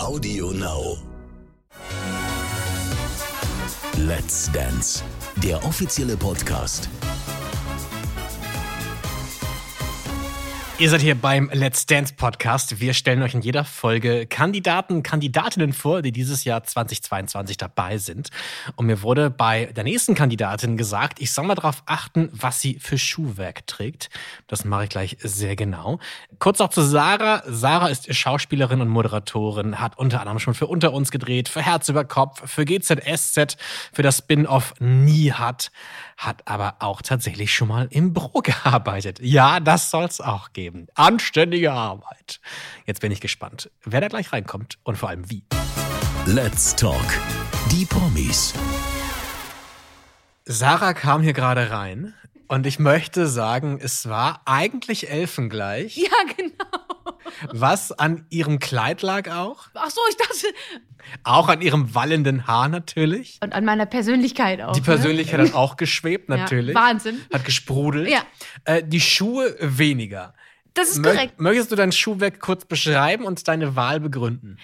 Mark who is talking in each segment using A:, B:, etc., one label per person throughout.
A: Audio Now. Let's Dance, der offizielle Podcast.
B: Ihr seid hier beim Let's Dance Podcast. Wir stellen euch in jeder Folge Kandidaten, Kandidatinnen vor, die dieses Jahr 2022 dabei sind. Und mir wurde bei der nächsten Kandidatin gesagt, ich soll mal darauf achten, was sie für Schuhwerk trägt. Das mache ich gleich sehr genau. Kurz auch zu Sarah. Sarah ist Schauspielerin und Moderatorin, hat unter anderem schon für Unter uns gedreht, für Herz über Kopf, für GZSZ, für das Spin-off Nie hat, hat aber auch tatsächlich schon mal im Büro gearbeitet. Ja, das soll's auch geben. Anständige Arbeit. Jetzt bin ich gespannt, wer da gleich reinkommt und vor allem wie.
A: Let's Talk. Die Promis.
B: Sarah kam hier gerade rein und ich möchte sagen, es war eigentlich elfengleich.
C: Ja, genau.
B: Was an ihrem Kleid lag auch.
C: Ach so, ich dachte.
B: Auch an ihrem wallenden Haar natürlich.
C: Und an meiner Persönlichkeit auch.
B: Die Persönlichkeit
C: ne?
B: hat auch geschwebt, natürlich.
C: Ja, Wahnsinn.
B: Hat gesprudelt.
C: Ja.
B: Äh, die Schuhe weniger.
C: Das ist
B: Mö
C: korrekt.
B: Möchtest du dein Schuhwerk kurz beschreiben und deine Wahl begründen?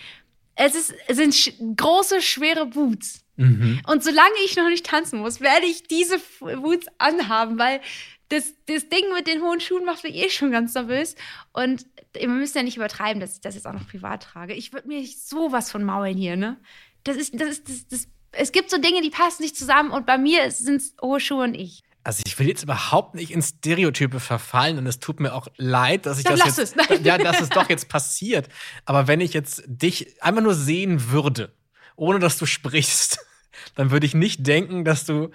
C: Es, ist, es sind sch große, schwere Boots.
B: Mhm.
C: Und solange ich noch nicht tanzen muss, werde ich diese Boots anhaben, weil das, das Ding mit den hohen Schuhen macht mich eh schon ganz nervös. Und wir müssen ja nicht übertreiben, dass ich das jetzt auch noch privat trage. Ich würde mir sowas von maulen hier, ne? Das ist, das ist, das, das, es gibt so Dinge, die passen nicht zusammen und bei mir sind es hohe Schuhe und ich.
B: Also ich will jetzt überhaupt nicht in Stereotype verfallen und es tut mir auch leid, dass ich
C: Dann
B: das
C: lass
B: jetzt,
C: es.
B: ja, dass es doch jetzt passiert. Aber wenn ich jetzt dich einfach nur sehen würde, ohne dass du sprichst, dann würde ich nicht denken, dass du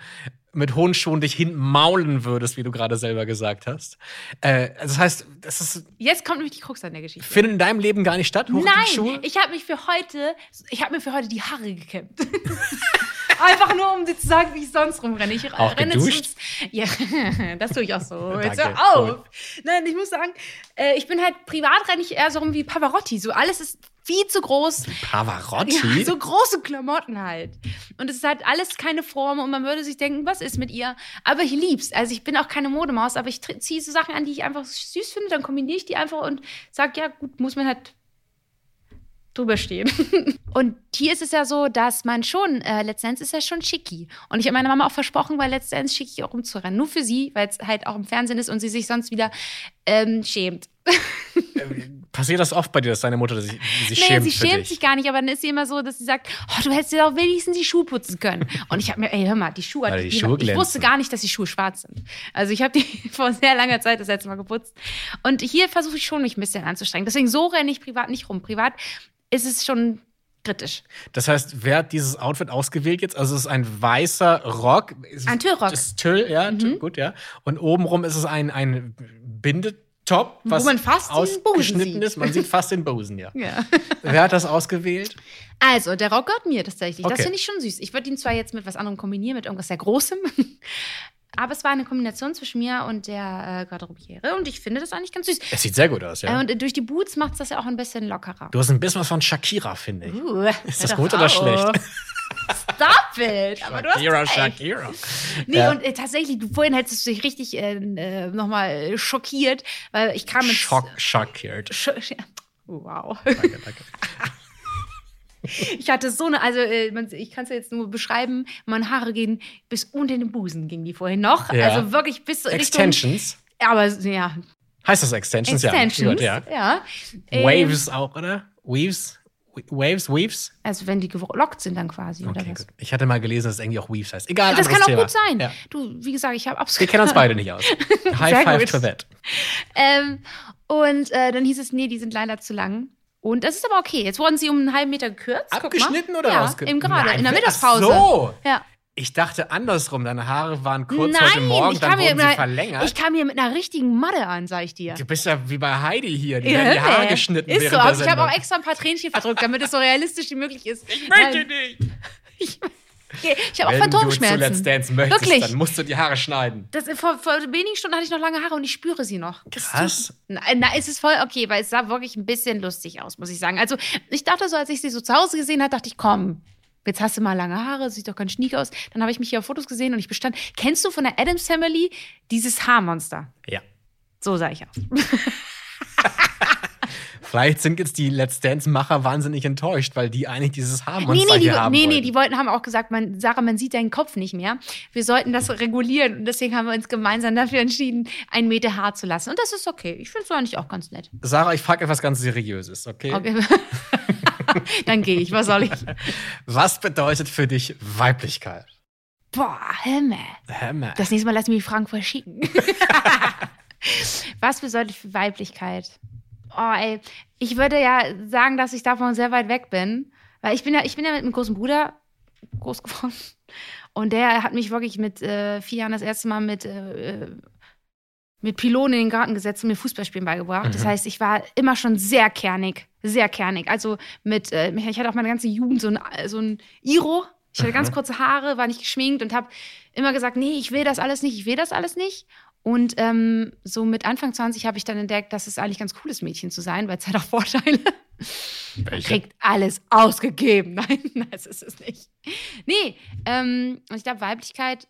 B: mit hohen Schuhen dich hinmaulen würdest, wie du gerade selber gesagt hast. Äh, das heißt, das ist,
C: Jetzt kommt nämlich die Krux an der Geschichte.
B: findet in deinem Leben gar nicht statt, hohe
C: Nein,
B: Schuhe?
C: ich habe mich für heute, ich habe mir für heute die Haare gekämmt. Einfach nur, um dir zu sagen, wie ich sonst rumrenne. Ich
B: Auch
C: renne
B: geduscht?
C: Zu, ja, das tue ich auch so. Jetzt hör auf.
B: cool.
C: Nein, ich muss sagen, äh, ich bin halt privat renne ich eher so rum wie Pavarotti. So alles ist viel zu groß.
B: Pavarotti?
C: Ja, so große Klamotten halt. Und es ist halt alles keine Form und man würde sich denken, was ist mit ihr? Aber ich lieb's. Also ich bin auch keine Modemaus, aber ich ziehe so Sachen an, die ich einfach süß finde, dann kombiniere ich die einfach und sag, ja, gut, muss man halt drüber stehen. und hier ist es ja so, dass man schon, äh, letztendlich ist ja schon schicki. Und ich habe meiner Mama auch versprochen, weil letztendlich schicki auch rumzurennen. Nur für sie, weil es halt auch im Fernsehen ist und sie sich sonst wieder ähm, schämt.
B: Passiert das oft bei dir, dass deine Mutter sich, sich
C: Nee,
B: schämt
C: sie
B: für
C: schämt
B: dich?
C: sich gar nicht, aber dann ist sie immer so, dass sie sagt, oh, du hättest dir doch wenigstens die Schuhe putzen können. Und ich habe mir, ey, hör mal, die Schuhe,
B: die
C: die,
B: Schuhe
C: ich wusste gar nicht, dass die Schuhe schwarz sind. Also ich habe die vor sehr langer Zeit das letzte Mal geputzt. Und hier versuche ich schon, mich ein bisschen anzustrengen. Deswegen so renne ich privat nicht rum. Privat ist es schon kritisch.
B: Das heißt, wer hat dieses Outfit ausgewählt jetzt? Also es ist ein weißer Rock.
C: Ein Tüllrock. Mhm.
B: Das ist Tüll, ja, Tüll, gut, ja. Und obenrum ist es ein, ein Bindetop, was
C: man fast
B: ausgeschnitten ist. Man sieht fast den Busen, ja.
C: Ja.
B: Wer hat das ausgewählt?
C: Also, der Rock gehört mir tatsächlich.
B: Okay.
C: Das finde ich schon süß. Ich würde ihn zwar jetzt mit was anderem kombinieren, mit irgendwas sehr Großem. Aber es war eine Kombination zwischen mir und der äh, Garderobiere. Und ich finde das eigentlich ganz süß.
B: Es sieht sehr gut aus, ja.
C: Äh, und durch die Boots macht es das ja auch ein bisschen lockerer.
B: du hast ein bisschen was von Shakira, finde ich.
C: Uh,
B: Ist das gut oder schlecht?
C: Stop it! Aber
B: Shakira. Shakira.
C: Nee,
B: Ja.
C: und äh, tatsächlich, du vorhin hättest du dich richtig äh, äh, nochmal schockiert, weil ich kam mit.
B: Schock, schockiert.
C: Sch wow.
B: Danke, danke.
C: Ich hatte so eine, also äh, ich kann es jetzt nur beschreiben, meine Haare gehen bis unter den Busen, gingen die vorhin noch.
B: Ja.
C: Also wirklich bis Richtung.
B: Extensions.
C: Aber ja,
B: Heißt das Extensions?
C: Extensions.
B: Ja. Gut, ja.
C: ja. Ähm,
B: Waves auch, oder? Weaves? Waves, Weaves?
C: Also wenn die gelockt sind dann quasi, oder
B: Okay,
C: was?
B: gut. Ich hatte mal gelesen, dass es irgendwie auch Weaves heißt. Egal,
C: Das kann auch
B: Thema.
C: gut sein.
B: Ja.
C: Du, wie gesagt, ich habe
B: Wir
C: absolut.
B: kennen uns beide nicht aus. High five
C: gut.
B: to that.
C: Ähm, und äh, dann hieß es, nee, die sind leider zu lang. Und das ist aber okay. Jetzt wurden sie um einen halben Meter gekürzt.
B: Abgeschnitten oder
C: ja,
B: rausge-
C: Eben gerade,
B: Nein,
C: in der
B: ach
C: Mittagspause.
B: so.
C: Ja.
B: Ich dachte andersrum, deine Haare waren kurz
C: Nein,
B: heute Morgen,
C: ich
B: dann wurden
C: mit
B: sie
C: einer,
B: verlängert.
C: ich kam hier mit einer richtigen Madde an, sag ich dir.
B: du bist ja wie bei Heidi hier, die
C: Ja,
B: werden die Haare geschnitten
C: Ist
B: während
C: so, aber ich habe auch extra ein paar Tränchen verdrückt, damit es so realistisch wie möglich ist.
B: Ich möchte
C: Nein,
B: nicht.
C: Ich, habe auch
B: Wenn du zu Let's
C: Phantomschmerzen.
B: Dance möchtest,
C: Wirklich.
B: dann musst du die Haare schneiden.
C: Das, vor, vor wenigen Stunden hatte ich noch lange Haare und ich spüre sie noch.
B: Krass.
C: Nein, na, es ist voll okay, weil es sah wirklich ein bisschen lustig aus, muss ich sagen. Also, ich dachte so, als ich sie so zu Hause gesehen habe, dachte ich, komm, jetzt hast du mal lange Haare, sieht doch ganz schniek aus. Dann habe ich mich hier auf Fotos gesehen und ich bestand. Kennst du von der Adams Family dieses Haarmonster?
B: Ja.
C: So sah ich aus.
B: Vielleicht sind jetzt die Let's Dance-Macher wahnsinnig enttäuscht, weil die eigentlich dieses
C: Nee,
B: Haarmonster
C: nee, die,
B: hier haben
C: nee, nee,
B: wollten.
C: die wollten, haben auch gesagt, man, Sarah, man sieht deinen Kopf nicht mehr. Wir sollten das regulieren und deswegen haben wir uns gemeinsam dafür entschieden, einen Meter Haar zu lassen. Und das ist okay. Ich finde es eigentlich auch ganz nett.
B: Sarah, ich frage etwas ganz Seriöses, okay?
C: Okay. Dann gehe ich. Was soll ich?
B: Was bedeutet für dich Weiblichkeit?
C: Boah, Himmel.
B: Hammer.
C: Das nächste Mal lass mich die Fragen verschicken. Was bedeutet für Weiblichkeit? Oh, ey. Ich würde ja sagen, dass ich davon sehr weit weg bin. Weil ich bin ja, ich bin ja mit einem großen Bruder groß geworden. Und der hat mich wirklich mit äh, vier Jahren das erste Mal mit, äh, mit Pylonen in den Garten gesetzt und mir Fußballspielen beigebracht. Das
B: Mhm.
C: heißt, ich war immer schon sehr kernig. Sehr kernig. Also mit, äh, ich hatte auch meine ganze Jugend so ein, so ein Iro. Ich hatte ganz
B: Mhm.
C: kurze Haare, war nicht geschminkt und habe immer gesagt, nee, ich will das alles nicht, ich will das alles nicht. Und ähm, so mit Anfang 20 habe ich dann entdeckt, dass es eigentlich ganz cool ist, Mädchen zu sein, weil es hat auch Vorteile. Man
B: Welche?
C: kriegt alles ausgegeben. Nein, das ist es nicht. Nee, ähm, und ich glaube, Weiblichkeit,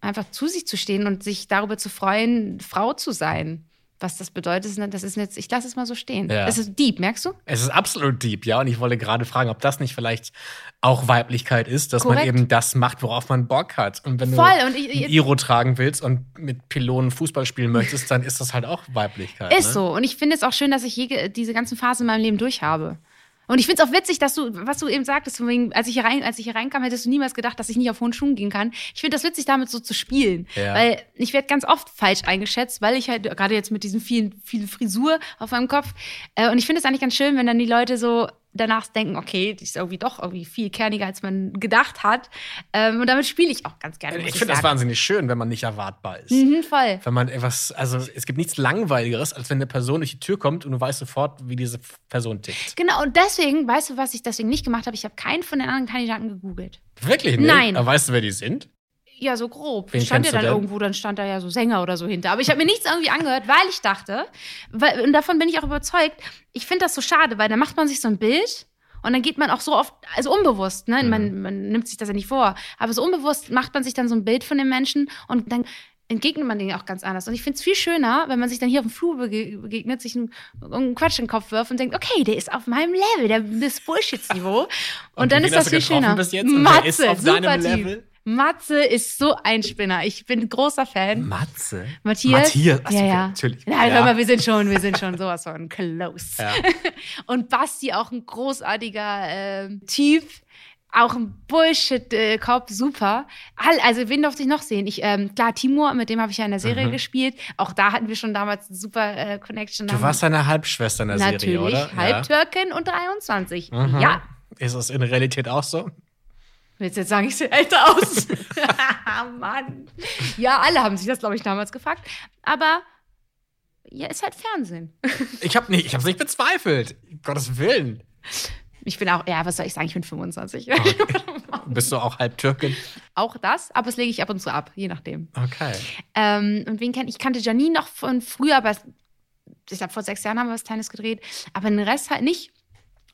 C: einfach zu sich zu stehen und sich darüber zu freuen, Frau zu sein. Was das bedeutet, das ist jetzt, ich lasse es mal so stehen.
B: Ja.
C: Es ist deep, merkst du?
B: Es ist absolut deep, ja. Und ich wollte gerade fragen, ob das nicht vielleicht auch Weiblichkeit ist, dass man
C: Korrekt.
B: eben das macht, worauf man Bock hat. Und wenn
C: Voll.
B: du
C: Und ich,
B: ein Iro tragen willst und mit Pylonen Fußball spielen möchtest, dann ist das halt auch Weiblichkeit.
C: Ist
B: ne?
C: so. Und ich finde es auch schön, dass ich diese ganzen Phasen in meinem Leben durchhabe. Und ich finde es auch witzig, dass du, was du eben sagtest, wegen, als ich hier rein, als ich hier reinkam, hättest du niemals gedacht, dass ich nicht auf hohen Schuhen gehen kann. Ich finde das witzig, damit so zu spielen.
B: Ja.
C: Weil ich werde ganz oft falsch eingeschätzt, weil ich halt, gerade jetzt mit diesen vielen, vielen Frisur auf meinem Kopf. Äh, und ich finde es eigentlich ganz schön, wenn dann die Leute so danach denken, okay, die ist irgendwie doch irgendwie viel kerniger, als man gedacht hat. Ähm, und damit spiele ich auch ganz gerne. muss
B: Ich finde das wahnsinnig schön, wenn man nicht erwartbar ist.
C: Mhm, voll.
B: Wenn man etwas, also es gibt nichts Langweiligeres, als wenn eine Person durch die Tür kommt und du weißt sofort, wie diese Person tickt.
C: Genau, und deswegen, weißt du, was ich deswegen nicht gemacht habe? Ich habe keinen von den anderen Kandidaten gegoogelt.
B: Wirklich nicht?
C: Nein.
B: Aber weißt du, wer die sind?
C: Ja, so grob.
B: Wen
C: stand ja dann irgendwo, dann stand da ja so Sänger oder so hinter. Aber ich habe mir nichts irgendwie angehört, weil ich dachte, weil, und davon bin ich auch überzeugt, ich finde das so schade, weil dann macht man sich so ein Bild und dann geht man auch so oft, also unbewusst, ne?
B: Mhm.
C: Man, man nimmt sich das ja nicht vor, aber so unbewusst macht man sich dann so ein Bild von den Menschen und dann entgegnet man denen auch ganz anders. Und ich finde es viel schöner, wenn man sich dann hier auf dem Flur bege begegnet, sich einen, einen Quatsch in den Kopf wirft und denkt, okay, der ist auf meinem Level, der, das Bullshits-Niveau. Und, dann
B: wen
C: ist das viel schöner.
B: bis jetzt? Und wer ist auf
C: super
B: deinem. Level?
C: Matze ist so ein Spinner. Ich bin großer Fan.
B: Matze.
C: Matthias?
B: Matthias. Ach so,
C: ja, ja.
B: natürlich.
C: Nein,
B: Ja.
C: hör mal, wir sind schon, wir sind schon sowas von close.
B: Ja.
C: Und Basti auch ein großartiger ähm, Typ. Auch ein Bullshit-Kopf, super. All, also, wen durfte ich noch sehen? Ich, ähm, klar, Timur, mit dem habe ich ja in der Serie
B: Mhm.
C: gespielt. Auch da hatten wir schon damals eine super äh, Connection.
B: Du warst deine Halbschwester in der
C: Natürlich,
B: Serie, oder?
C: Halbtürkin und 23.
B: Mhm.
C: Ja.
B: Ist das in der Realität auch so?
C: Willst du jetzt sagen, ich sehe älter aus? Mann. Ja, alle haben sich das, glaube ich, damals gefragt. Aber ja, ist halt Fernsehen.
B: Ich habe nicht, ich hab's nicht bezweifelt. Um Gottes Willen.
C: Ich bin auch, ja, was soll ich sagen, ich bin 25.
B: Bist du auch halb Türkin?
C: auch das, aber das lege ich ab und zu ab, je nachdem.
B: Okay.
C: Ähm, und wen kennt ich? kannte Janine noch von früher, aber ich glaube, vor sechs Jahren haben wir was Kleines gedreht, aber den Rest halt nicht.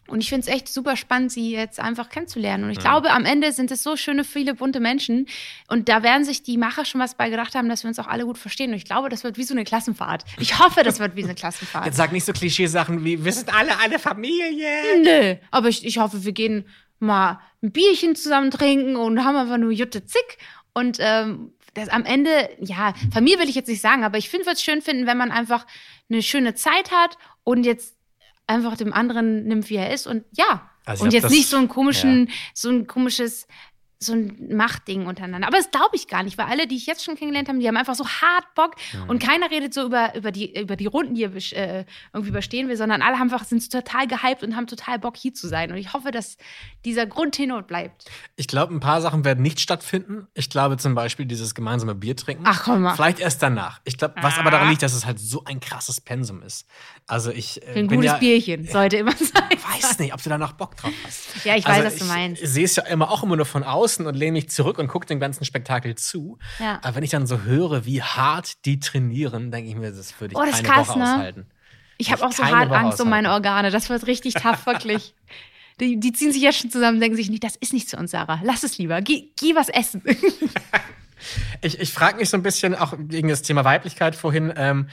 C: Und ich finde es echt super spannend, sie jetzt einfach kennenzulernen. Und ich
B: Ja.
C: glaube, am Ende sind es so schöne, viele bunte Menschen. Und da werden sich die Macher schon was bei gedacht haben, dass wir uns auch alle gut verstehen. Und ich glaube, das wird wie so eine Klassenfahrt. Ich hoffe, das wird wie eine Klassenfahrt.
B: Jetzt sag nicht so Klischeesachen wie, wir sind alle eine Familie.
C: Nö, aber ich, ich hoffe, wir gehen mal ein Bierchen zusammen trinken und haben einfach nur Jutte zick. Und ähm, das am Ende, ja, Familie will ich jetzt nicht sagen, aber ich finde, würde es schön finden, wenn man einfach eine schöne Zeit hat und jetzt einfach dem anderen nimmt, wie er ist und ja.
B: Also
C: und jetzt
B: das-
C: nicht so ein komischen, so ein komisches, so ein Machtding untereinander. Aber das glaube ich gar nicht, weil alle, die ich jetzt schon kennengelernt habe, die haben einfach so hart Bock
B: Mhm.
C: und keiner redet so über, über, die, über die Runden, die er äh, irgendwie überstehen will, sondern alle haben einfach, sind total gehypt und haben total Bock, hier zu sein. Und ich hoffe, dass dieser Grundtenor bleibt.
B: Ich glaube, ein paar Sachen werden nicht stattfinden. Ich glaube zum Beispiel dieses gemeinsame Bier trinken.
C: Ach, komm mal.
B: Vielleicht erst danach. Ich glaube, was aber daran liegt, dass es halt so ein krasses Pensum ist. Also ich äh,
C: Ein
B: bin
C: gutes
B: ja,
C: Bierchen sollte immer sein.
B: weiß nicht, ob du danach Bock drauf hast.
C: Ja, ich weiß, was du meinst.
B: Ich sehe es ja immer auch immer nur von außen und lehne mich zurück und gucke dem ganzen Spektakel zu.
C: Ja.
B: Aber wenn ich dann so höre, wie hart die trainieren, denke ich mir, das würde ich
C: Oh, das
B: keine
C: krass,
B: Woche
C: ne?
B: aushalten.
C: Ich habe auch so hart
B: Woche
C: Angst um meine
B: aushalten.
C: Organe. Das wird richtig tough, wirklich. Die, die ziehen sich jetzt schon zusammen und denken sich nicht, das ist nicht zu uns, Sarah. Lass es lieber. Geh, geh was essen.
B: Ich, ich frage mich so ein bisschen auch wegen des Thema Weiblichkeit vorhin. Ähm,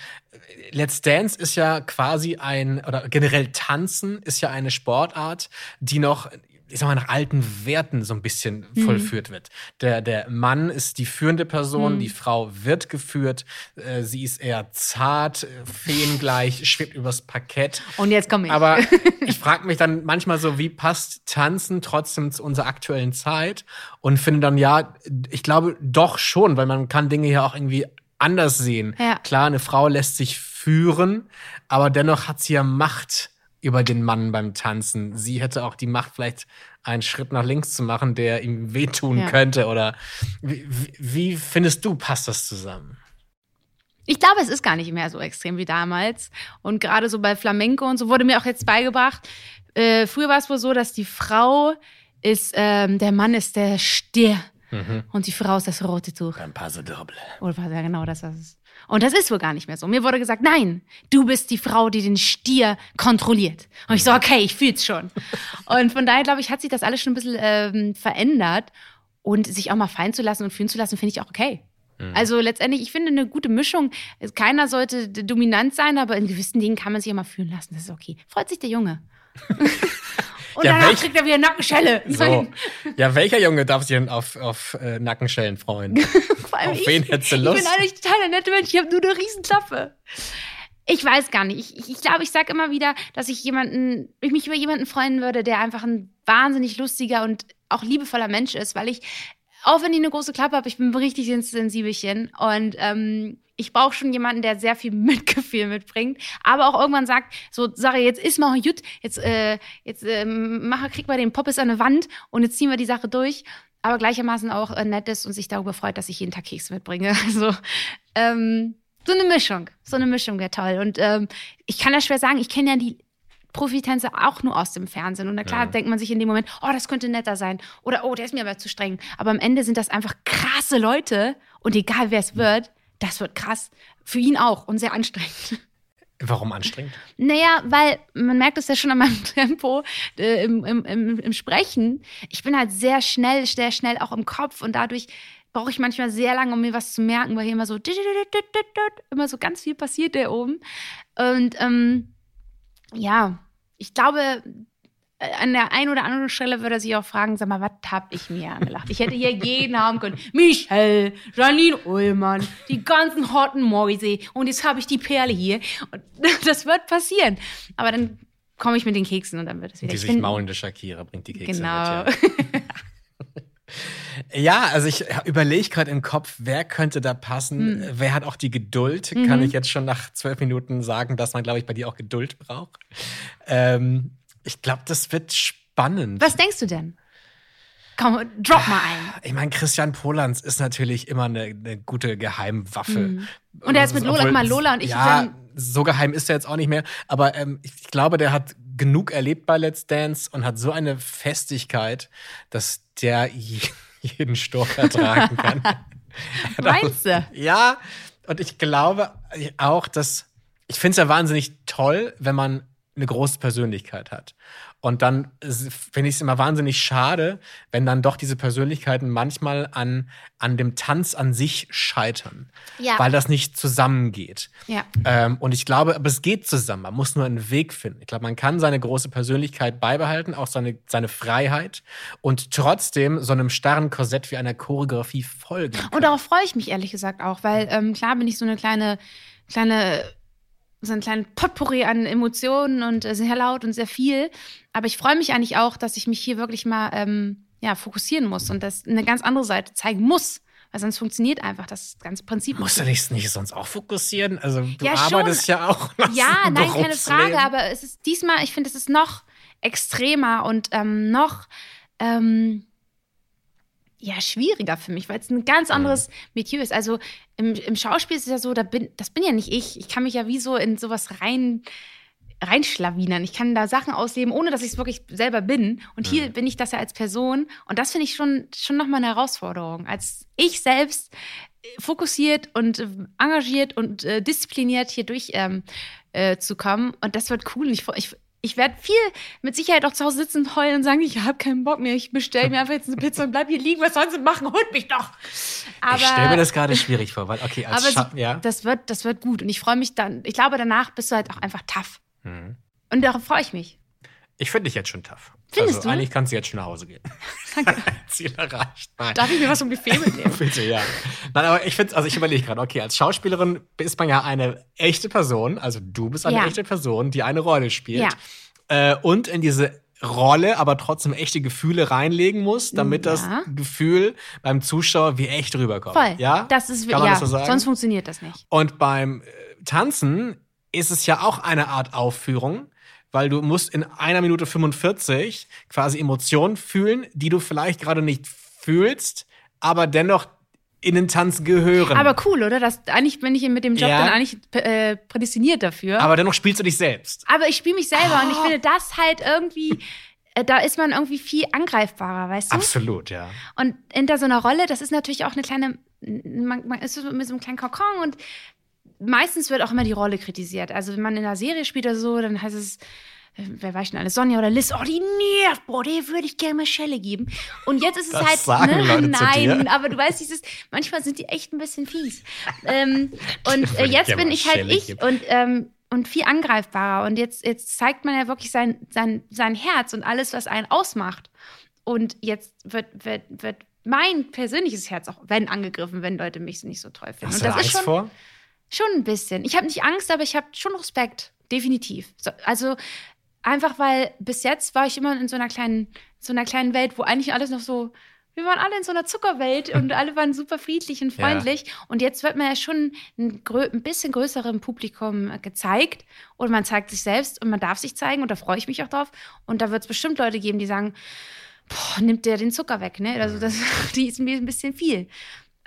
B: Let's Dance ist ja quasi ein, oder generell Tanzen ist ja eine Sportart, die noch ich sag mal, nach alten Werten so ein bisschen
C: Mhm.
B: vollführt wird. Der, der Mann ist die führende Person,
C: Mhm.
B: die Frau wird geführt, äh, sie ist eher zart, äh, feengleich, schwebt übers Parkett.
C: Und jetzt komme ich.
B: Aber ich frage mich dann manchmal so, wie passt Tanzen trotzdem zu unserer aktuellen Zeit? Und finde dann, ja, ich glaube doch schon, weil man kann Dinge ja auch irgendwie anders sehen.
C: Ja.
B: Klar, eine Frau lässt sich führen, aber dennoch hat sie ja Macht über den Mann beim Tanzen. Sie hätte auch die Macht, vielleicht einen Schritt nach links zu machen, der ihm wehtun
C: Ja.
B: könnte. Oder wie, wie, findest du, passt das zusammen?
C: Ich glaube, es ist gar nicht mehr so extrem wie damals. Und gerade so bei Flamenco und so wurde mir auch jetzt beigebracht. Äh, früher war es wohl so, dass die Frau ist, ähm, der Mann ist der Stier und die Frau ist das rote Tuch.
B: Ein Paso Doble.
C: Oder ja genau das was es ist. Und das ist wohl gar nicht mehr so. Mir wurde gesagt, nein, du bist die Frau, die den Stier kontrolliert. Und ich so, okay, ich fühl's schon. Und von daher, glaube ich, hat sich das alles schon ein bisschen ähm, verändert. Und sich auch mal fallen zu lassen und fühlen zu lassen, finde ich auch okay. Also letztendlich, ich finde eine gute Mischung. Keiner sollte dominant sein, aber in gewissen Dingen kann man sich ja mal fühlen lassen. Das ist okay. Freut sich der Junge. und
B: Ja,
C: danach
B: welch-
C: kriegt er wieder Nackenschelle.
B: So. Ja, welcher Junge darf sich denn auf, auf äh, Nackenschellen freuen?
C: Vor allem
B: Auf
C: ich,
B: wen hättest du
C: Ich
B: Lust?
C: bin eigentlich total der nette Mensch. Ich habe nur eine Riesenklappe. Ich weiß gar nicht. Ich glaube, ich, glaub, ich sage immer wieder, dass ich jemanden, ich mich über jemanden freuen würde, der einfach ein wahnsinnig lustiger und auch liebevoller Mensch ist, weil ich, auch wenn ich eine große Klappe habe, ich bin ein richtig sensibelchen und ähm, ich brauche schon jemanden, der sehr viel Mitgefühl mitbringt, aber auch irgendwann sagt, so Sache, jetzt ist mal gut, jetzt, äh, jetzt äh, mach, krieg mal den Poppes an eine Wand und jetzt ziehen wir die Sache durch, aber gleichermaßen auch äh, nett ist und sich darüber freut, dass ich jeden Tag Kekse mitbringe. Also ähm, so eine Mischung, so eine Mischung wäre toll. Und ähm, ich kann das schwer sagen, ich kenne ja die Profitänzer auch nur aus dem Fernsehen. Und na klar
B: Ja.
C: denkt man sich in dem Moment, oh, das könnte netter sein. Oder oh, der ist mir aber zu streng. Aber am Ende sind das einfach krasse Leute. Und egal wer es wird, das wird krass. Für ihn auch und sehr anstrengend.
B: Warum anstrengend?
C: Naja, weil man merkt es ja schon an meinem Tempo äh, im, im, im, im Sprechen. Ich bin halt sehr schnell, sehr schnell auch im Kopf und dadurch brauche ich manchmal sehr lange, um mir was zu merken, weil hier immer so immer so ganz viel passiert da oben. Und ähm, ja, ich glaube, äh, an der einen oder anderen Stelle würde er sich auch fragen, sag mal, was hab ich mir angelacht? Ich hätte hier jeden haben können. Michelle, Janine Ullmann, die ganzen Horten Mäuse und jetzt habe ich die Perle hier. Und das wird passieren. Aber dann komme ich mit den Keksen und dann wird es wieder.
B: Die
C: Ich
B: sich
C: bin-
B: maulende Shakira bringt die Kekse
C: Genau.
B: mit. Ja. Ja, also ich überlege gerade im Kopf, wer könnte da passen?
C: Hm.
B: Wer hat auch die Geduld?
C: Mhm.
B: Kann ich jetzt schon nach zwölf Minuten sagen, dass man, glaube ich, bei dir auch Geduld braucht? Ähm, ich glaube, das wird spannend.
C: Was denkst du denn? Komm, drop mal ein.
B: Ich meine, Christian Polans ist natürlich immer eine, eine gute Geheimwaffe.
C: Mhm. Und er ist mit Lola,
B: Obwohl-
C: mal, Lola und ich
B: Ja, so geheim ist er jetzt auch nicht mehr. Aber ähm, ich glaube, der hat genug erlebt bei Let's Dance und hat so eine Festigkeit, dass der jeden Stock ertragen kann.
C: Meinst du?
B: Ja, und ich glaube auch, dass ich finde es ja wahnsinnig toll, wenn man eine große Persönlichkeit hat. Und dann finde ich es immer wahnsinnig schade, wenn dann doch diese Persönlichkeiten manchmal an, an dem Tanz an sich scheitern,
C: Ja.
B: weil das nicht zusammengeht.
C: Ja.
B: Ähm, und ich glaube, aber es geht zusammen. Man muss nur einen Weg finden. Ich glaube, man kann seine große Persönlichkeit beibehalten, auch seine, seine Freiheit und trotzdem so einem starren Korsett wie einer Choreografie folgen.
C: Und darauf freue ich mich ehrlich gesagt auch, weil ähm, klar bin ich so eine kleine, kleine, so ein kleinen Potpourri an Emotionen und äh, sehr laut und sehr viel. Aber ich freue mich eigentlich auch, dass ich mich hier wirklich mal ähm, ja, fokussieren muss und das eine ganz andere Seite zeigen muss. Weil sonst funktioniert einfach das ganze Prinzip
B: Musst du dich nicht sonst auch fokussieren? Also du
C: Ja, schon.
B: arbeitest ja auch.
C: Ja, nein, keine. Frage, aber es ist diesmal, ich finde, es ist noch extremer und ähm, noch ähm, ja, schwieriger für mich, weil es ein ganz anderes Metier ist. Also im, im Schauspiel ist es ja so, da bin, das bin ja nicht ich. Ich kann mich ja wie so in sowas rein reinschlawinern. Ich kann da Sachen ausleben, ohne dass ich es wirklich selber bin. Und hier bin ich das ja als Person. Und das finde ich schon, schon nochmal eine Herausforderung. Als ich selbst äh, fokussiert und äh, engagiert und äh, diszipliniert hier durch ähm, äh, zu kommen. Und das wird cool. Ich, ich, ich werde viel mit Sicherheit auch zu Hause sitzen und heulen und sagen, ich habe keinen Bock mehr, ich bestelle mir einfach jetzt eine Pizza und bleib hier liegen, was sollen sie machen? Holt mich doch. Aber,
B: ich stelle mir das gerade schwierig vor, weil, okay, als
C: aber
B: Scha
C: sie,
B: ja.
C: das, wird, das wird gut. Und ich freue mich dann, ich glaube, danach bist du halt auch einfach tough.
B: Mhm.
C: Und darauf freue ich mich.
B: Ich finde dich jetzt schon tough.
C: Findest
B: also,
C: du?
B: Eigentlich kannst du jetzt schon nach Hause gehen.
C: Danke.
B: Ziel erreicht. Nein.
C: Darf ich mir was vom Buffet mitnehmen?
B: Bitte, ja. Nein, aber ich finde, also ich überlege gerade, okay, als Schauspielerin ist man ja eine echte Person, also du bist eine
C: Ja.
B: echte Person, die eine Rolle spielt.
C: Ja.
B: Äh, und in diese Rolle aber trotzdem echte Gefühle reinlegen muss, damit das
C: Ja.
B: Gefühl beim Zuschauer wie echt rüberkommt.
C: Voll.
B: Ja?
C: Das ist,
B: Kann man
C: ja,
B: das so sagen?
C: sonst funktioniert das nicht.
B: Und beim äh, Tanzen ist es ja auch eine Art Aufführung, weil du musst in einer Minute 45 quasi Emotionen fühlen, die du vielleicht gerade nicht fühlst, aber dennoch in den Tanz gehören.
C: Aber cool, oder? Das, eigentlich bin ich mit dem Job
B: Ja.
C: dann eigentlich äh, prädestiniert dafür.
B: aber dennoch spielst du dich selbst.
C: Aber ich spiele mich selber und ich
B: Ah.
C: finde das halt irgendwie, äh, da ist man irgendwie viel angreifbarer, weißt du?
B: Absolut, ja.
C: Und hinter so einer Rolle, das ist natürlich auch eine kleine, man, man ist so mit so einem kleinen Kokon und meistens wird auch immer die Rolle kritisiert. Also wenn man in einer Serie spielt oder so, dann heißt es, äh, wer weiß denn alles, Sonja oder Liz, oh, die nervt, boah, die würde ich gerne mal Schelle geben. Und jetzt ist es
B: Das
C: halt,
B: sagen
C: ne,
B: Leute
C: nein, aber du weißt, dieses, manchmal sind die echt ein bisschen fies. ähm, und äh,
B: ich
C: jetzt bin ich halt
B: Schelle
C: ich
B: geben.
C: und ähm, und viel angreifbarer. Und jetzt, jetzt zeigt man ja wirklich sein, sein, sein Herz und alles, was einen ausmacht. Und jetzt wird, wird, wird mein persönliches Herz auch, wenn angegriffen, wenn Leute mich nicht so toll finden.
B: Hast
C: und
B: du
C: das
B: da
C: ist
B: Angst
C: schon,
B: vor?
C: Schon ein bisschen. Ich habe nicht Angst, aber ich habe schon Respekt. Definitiv. So, also einfach, weil bis jetzt war ich immer in so einer kleinen, so einer kleinen Welt, wo eigentlich alles noch so. Wir waren alle in so einer Zuckerwelt und alle waren super friedlich und
B: Ja.
C: freundlich. Und jetzt wird man ja schon ein, ein bisschen größerem Publikum äh, gezeigt. Und man zeigt sich selbst und man darf sich zeigen. Und da freue ich mich auch drauf. Und da wird es bestimmt Leute geben, die sagen, boah, nimmt der den Zucker weg, ne? Also das, die ist mir ein bisschen viel.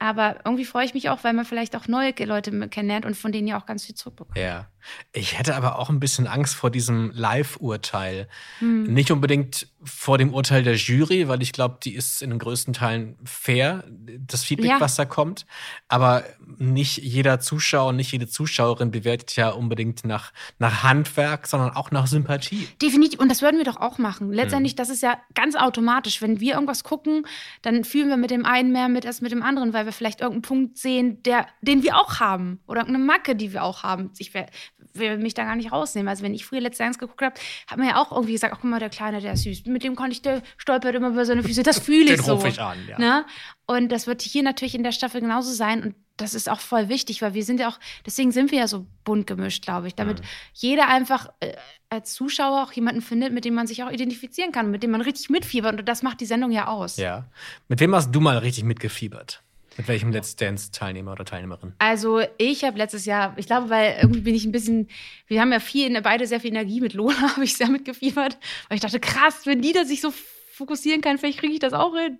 C: Aber irgendwie freue ich mich auch, weil man vielleicht auch neue Leute kennenlernt und von denen ja auch ganz viel zurückbekommt.
B: Ja. Ich hätte aber auch ein bisschen Angst vor diesem Live-Urteil.
C: Hm.
B: Nicht unbedingt vor dem Urteil der Jury, weil ich glaube, die ist in den größten Teilen fair, das Feedback,
C: Ja.
B: was da kommt. Aber nicht jeder Zuschauer, nicht jede Zuschauerin bewertet ja unbedingt nach, nach Handwerk, sondern auch nach Sympathie.
C: Definitiv. Und das würden wir doch auch machen.
B: Hm.
C: Letztendlich, das ist ja ganz automatisch. Wenn wir irgendwas gucken, dann fühlen wir mit dem einen mehr mit als mit dem anderen, weil wir vielleicht irgendeinen Punkt sehen, der, den wir auch haben. Oder irgendeine Macke, die wir auch haben. Ich will, will mich da gar nicht rausnehmen. Also wenn ich früher Let's Dance geguckt habe, hat man ja auch irgendwie gesagt, ach guck mal, der Kleine, der ist süß. Mit dem konnte ich, der stolpert immer über seine Füße. Das fühle ich
B: Den
C: so.
B: rufe ich an, ja.
C: Ne? Und das wird hier natürlich in der Staffel genauso sein. Und das ist auch voll wichtig, weil wir sind ja auch, deswegen sind wir ja so bunt gemischt, glaube ich, damit
B: Mhm.
C: jeder einfach äh, als Zuschauer auch jemanden findet, mit dem man sich auch identifizieren kann, mit dem man richtig mitfiebert. Und das macht die Sendung ja aus.
B: Ja. Mit wem hast du mal richtig mitgefiebert? Mit welchem Let's Dance-Teilnehmer oder Teilnehmerin?
C: Also ich habe letztes Jahr, ich glaube, weil irgendwie bin ich ein bisschen, wir haben ja viel, beide sehr viel Energie mit Lola, habe ich sehr mitgefiebert, weil ich dachte, krass, wenn die das sich so fokussieren kann, vielleicht kriege ich das auch hin.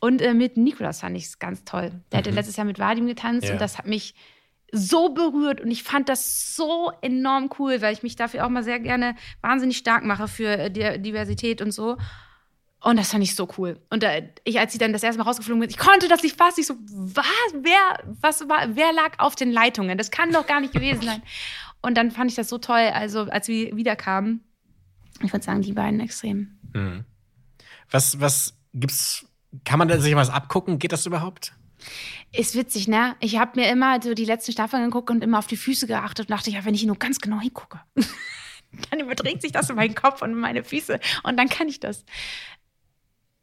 C: Und äh, mit Nikolas fand ich es ganz toll. Der hat ja letztes Jahr mit Vadim getanzt
B: Ja.
C: und das hat mich so berührt und ich fand das so enorm cool, weil ich mich dafür auch mal sehr gerne wahnsinnig stark mache für äh, die Diversität und so. Und das fand ich so cool. Und da, ich, als sie dann das erste Mal rausgeflogen bin, ich konnte das nicht fassen. Ich so, was? Wer, was war, wer lag auf den Leitungen? Das kann doch gar nicht gewesen sein. Und dann fand ich das so toll, also als wir wiederkamen. Ich würde sagen, die beiden extrem.
B: Mhm. Was, was gibt's? Kann man da sich was abgucken? Geht das überhaupt?
C: Ist witzig, ne? Ich habe mir immer so die letzten Staffeln geguckt und immer auf die Füße geachtet und dachte, ja, wenn ich nur ganz genau hingucke, dann überträgt sich das in meinen Kopf und in meine Füße und dann kann ich das.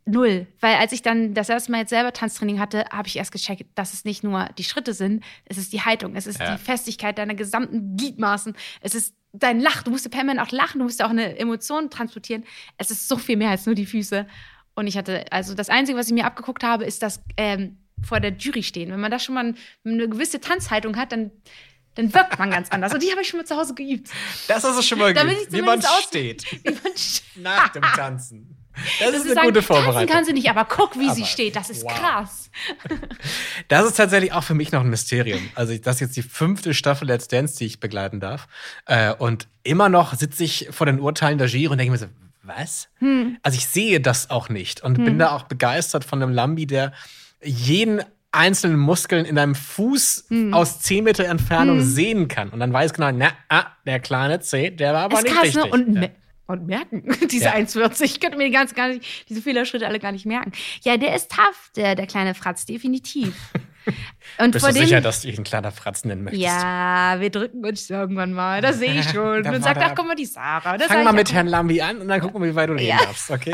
C: Null. Weil als ich dann das erste Mal jetzt selber Tanztraining hatte, habe ich erst gecheckt, dass es nicht nur die Schritte sind, es ist die Haltung, es ist
B: Ja.
C: die Festigkeit deiner gesamten Gliedmaßen, es ist dein Lach. Du musst ja permanent auch lachen, du musst ja auch eine Emotion transportieren. Es ist so viel mehr als nur die Füße. Und ich hatte, also das Einzige, was ich mir abgeguckt habe, ist das ähm, vor der Jury stehen. Wenn man da schon mal ein, eine gewisse Tanzhaltung hat, dann, dann wirkt man ganz anders. Und die habe ich schon mal zu Hause geübt.
B: Das hast du schon mal
C: Damit
B: geübt,
C: ich
B: wie man steht
C: Wie man st-
B: nach dem Tanzen. Das,
C: Das
B: ist eine
C: sagen,
B: gute
C: tanzen
B: Vorbereitung.
C: kann sie nicht, aber guck, wie sie
B: Aber,
C: steht. Das ist
B: wow.
C: krass.
B: Das ist tatsächlich auch für mich noch ein Mysterium. Also das ist jetzt die fünfte Staffel Let's Dance, die ich begleiten darf. Äh, und immer noch sitze ich vor den Urteilen der Jury und denke mir so, was?
C: Hm.
B: Also ich sehe das auch nicht und bin da auch begeistert von einem Lambi, der jeden einzelnen Muskeln in einem Fuß
C: Hm.
B: aus 10 Meter Entfernung sehen kann. Und dann weiß genau, na, ah, der kleine C, der war aber
C: ist
B: nicht
C: krass,
B: richtig.
C: ne? Und
B: ja.
C: Und merken, diese
B: Ja.
C: 1,40. Ich könnte mir die ganz, gar nicht, diese Fehlerschritte alle gar nicht merken. Ja, der ist tough, der, der kleine Fratz, definitiv. Und
B: Bist
C: vor
B: du
C: dem,
B: sicher, dass du ein kleiner Fratz nennen möchtest?
C: ja, wir drücken uns irgendwann mal. Das sehe ich schon. Und sagt, ach, guck mal, die Sarah. Das
B: Fang mal mit. Herrn Lambi an und dann gucken wir, wie weit du
C: Ja.
B: darfst, okay?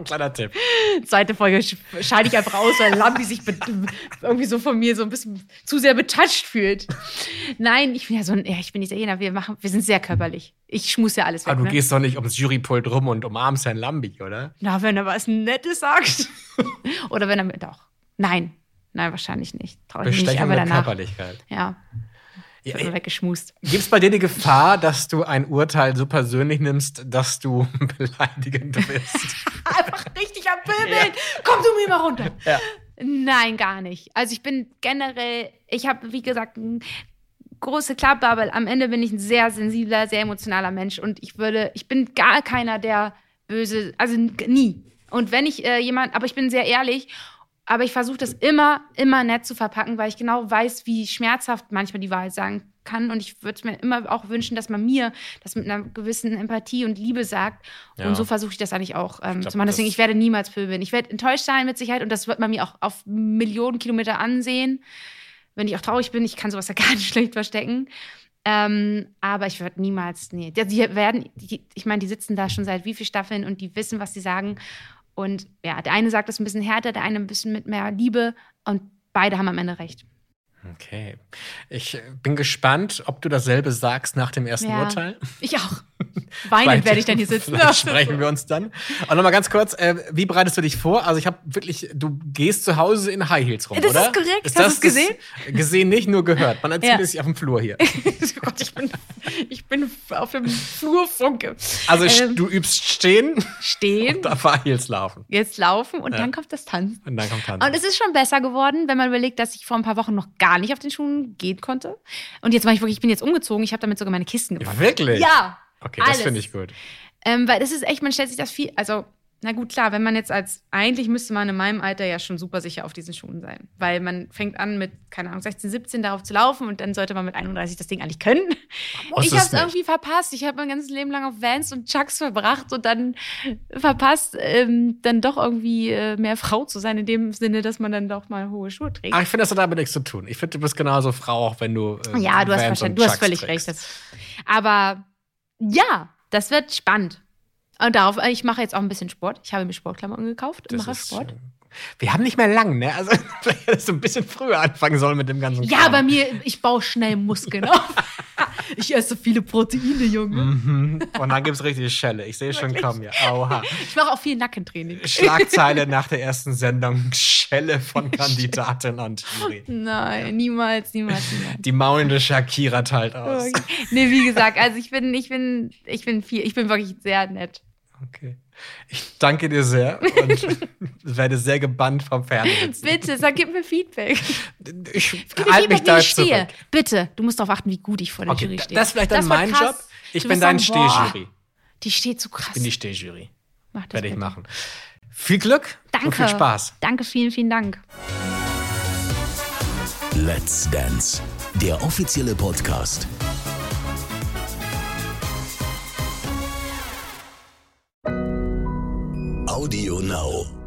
B: Ein kleiner Tipp.
C: Zweite Folge sch- scheide ich einfach aus, weil Lambi sich irgendwie so von mir so ein bisschen zu sehr betatscht fühlt. Nein, ich bin ja so ein, ja, ich bin Italiener. Wir machen, wir sind sehr körperlich. Ich schmus ja alles weg.
B: Aber du
C: ne?
B: gehst doch nicht ums Jurypult rum und umarmst Herrn Lambi, oder?
C: Na, wenn er was Nettes sagt. Oder wenn er mir doch. Nein. Nein, wahrscheinlich nicht. Trau ich mich nicht, aber danach.
B: Körperlichkeit.
C: Ja,
B: Ja,
C: wird weggeschmust.
B: Gibt es bei dir die Gefahr, dass du ein Urteil so persönlich nimmst, dass du beleidigend bist?
C: Einfach richtig am Pöbeln. Komm du mir mal runter.
B: Ja.
C: Nein, gar nicht. Also ich bin generell, ich habe, wie gesagt, eine große Klappe, aber am Ende bin ich ein sehr sensibler, sehr emotionaler Mensch und ich würde, ich bin gar keiner, der böse, also nie. Und wenn ich äh, jemand, aber ich bin sehr ehrlich, aber ich versuche das immer, immer nett zu verpacken, weil ich genau weiß, wie schmerzhaft manchmal die Wahrheit sagen kann. Und ich würde mir immer auch wünschen, dass man mir das mit einer gewissen Empathie und Liebe sagt.
B: Ja.
C: Und so versuche ich das eigentlich auch ähm,
B: glaub,
C: zu machen. Deswegen, ich werde niemals pöbeln. Ich werde enttäuscht sein mit Sicherheit und das wird man mir auch auf Millionen Kilometer ansehen. Wenn ich auch traurig bin, ich kann sowas ja gar nicht schlecht verstecken. Ähm, aber ich würde niemals, nee. Die, die werden, die, ich meine, die sitzen da schon seit wie vielen Staffeln und die wissen, was sie sagen. Und ja, der eine sagt das ein bisschen härter, der eine ein bisschen mit mehr Liebe und beide haben am Ende recht.
B: Okay. Ich bin gespannt, ob du dasselbe sagst nach dem ersten
C: Ja.
B: Urteil.
C: Ich auch. Weinend werde ich dann hier sitzen.
B: Sprechen wir uns dann. Und nochmal ganz kurz, äh, wie bereitest du dich vor? Also ich habe wirklich, du gehst zu Hause in High Heels rum,
C: Das
B: oder?
C: ist korrekt.
B: Ist
C: Hast
B: das
C: du's gesehen?
B: das- Gesehen nicht, nur gehört. Man erzählt
C: Ja.
B: es sich auf dem Flur hier.
C: oh Gott, ich bin, ich bin auf dem Flurfunke.
B: Also
C: Ähm,
B: du übst stehen
C: Stehen,
B: und auf High Heels laufen.
C: jetzt laufen und
B: Ja.
C: dann kommt das Tanzen.
B: Und dann kommt Tanzen.
C: Und es ist schon besser geworden, wenn man überlegt, dass ich vor ein paar Wochen noch gar nicht auf den Schuhen gehen konnte. Und jetzt war ich wirklich, ich bin jetzt umgezogen, ich habe damit sogar meine Kisten gebracht.
B: Wirklich?
C: Ja.
B: Okay, das
C: alles.
B: finde ich gut.
C: Ähm, weil das ist echt, man stellt sich das viel, also, na gut, klar, wenn man jetzt als, eigentlich müsste man in meinem Alter ja schon super sicher auf diesen Schuhen sein. Weil man fängt an mit, keine Ahnung, 16, 17 darauf zu laufen und dann sollte man mit 31 das Ding eigentlich können.
B: Muss
C: ich habe es irgendwie verpasst. Ich habe mein ganzes Leben lang auf Vans und Chucks verbracht und dann verpasst, ähm, dann doch irgendwie äh, mehr Frau zu sein, in dem Sinne, dass man dann doch mal hohe Schuhe trägt.
B: Ach, ich finde, das hat damit nichts zu tun. Ich finde, du bist genauso Frau, auch wenn du. äh,
C: ja, du hast,
B: Vans
C: wahrscheinlich,
B: und
C: du hast völlig
B: trägst.
C: recht. Das, aber ja, das wird spannend. Und darauf, ich mache jetzt auch ein bisschen Sport. Ich habe mir Sportklamotten gekauft und
B: Das
C: mache Sport.
B: Wir haben nicht mehr lang, ne? Also vielleicht hättest du ein bisschen früher anfangen sollen mit dem ganzen
C: Ja,
B: Kram.
C: bei mir, ich baue schnell Muskeln auf. ich esse viele Proteine, Junge.
B: Mhm. Und dann gibt's richtig Schelle. Ich sehe schon kommen, ja. Oha.
C: Ich mache auch viel Nackentraining.
B: Schlagzeile nach der ersten Sendung: Schelle von Kandidatin und Jury.
C: Nein, niemals, niemals, niemals.
B: Die maulende Shakira teilt aus.
C: nee, wie gesagt, also ich bin, ich bin, ich bin viel, ich bin wirklich sehr nett.
B: Okay. Ich danke dir sehr und werde sehr gebannt vom Fernsehen.
C: Bitte, sag, gib mir Feedback.
B: Ich halte mich da
C: ich stehe.
B: zurück.
C: Bitte, du musst darauf achten, wie gut ich vor der
B: Okay,
C: Jury stehe.
B: das ist vielleicht dann
C: wird
B: mein. Job. Ich
C: Du
B: bin dein Stehjury.
C: Die steht zu krass.
B: Ich bin die Stehjury.
C: Mach das
B: Werde ich
C: bitte.
B: machen. Viel Glück
C: Danke.
B: und viel Spaß.
C: Danke, vielen, vielen Dank.
A: Let's Dance, der offizielle Podcast. Audio Now.